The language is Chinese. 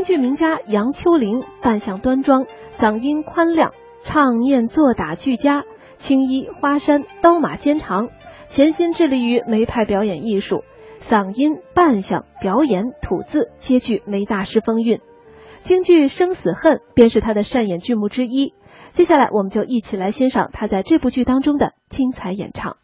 京剧名家杨秋玲，扮相端庄，嗓音宽亮，唱念做打俱佳。青衣花衫，刀马兼长，潜心致力于梅派表演艺术，嗓音、扮相、表演、吐字皆具梅大师风韵。京剧《生死恨》便是他的擅演剧目之一。接下来，我们就一起来欣赏他在这部剧当中的精彩演唱。